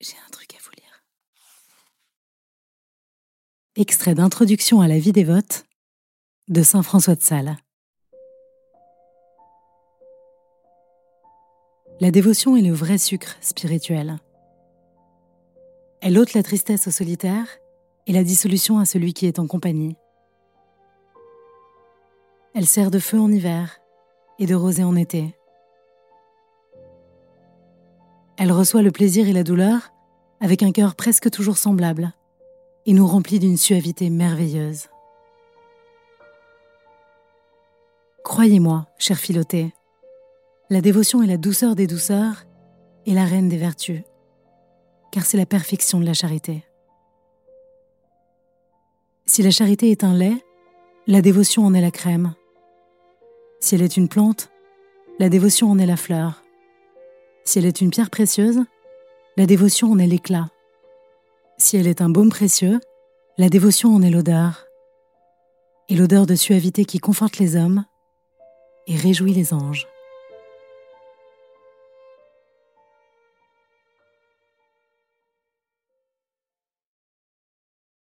J'ai un truc à vous lire. Extrait d'introduction à la vie dévote de Saint François de Sales. La dévotion est le vrai sucre spirituel. Elle ôte la tristesse au solitaire et la dissolution à celui qui est en compagnie. Elle sert de feu en hiver et de rosée en été. Elle reçoit le plaisir et la douleur avec un cœur presque toujours semblable et nous remplit d'une suavité merveilleuse. Croyez-moi, cher Philoté, la dévotion est la douceur des douceurs et la reine des vertus, car c'est la perfection de la charité. Si la charité est un lait, la dévotion en est la crème. Si elle est une plante, la dévotion en est la fleur. Si elle est une pierre précieuse, la dévotion en est l'éclat. Si elle est un baume précieux, la dévotion en est l'odeur. Et l'odeur de suavité qui conforte les hommes et réjouit les anges.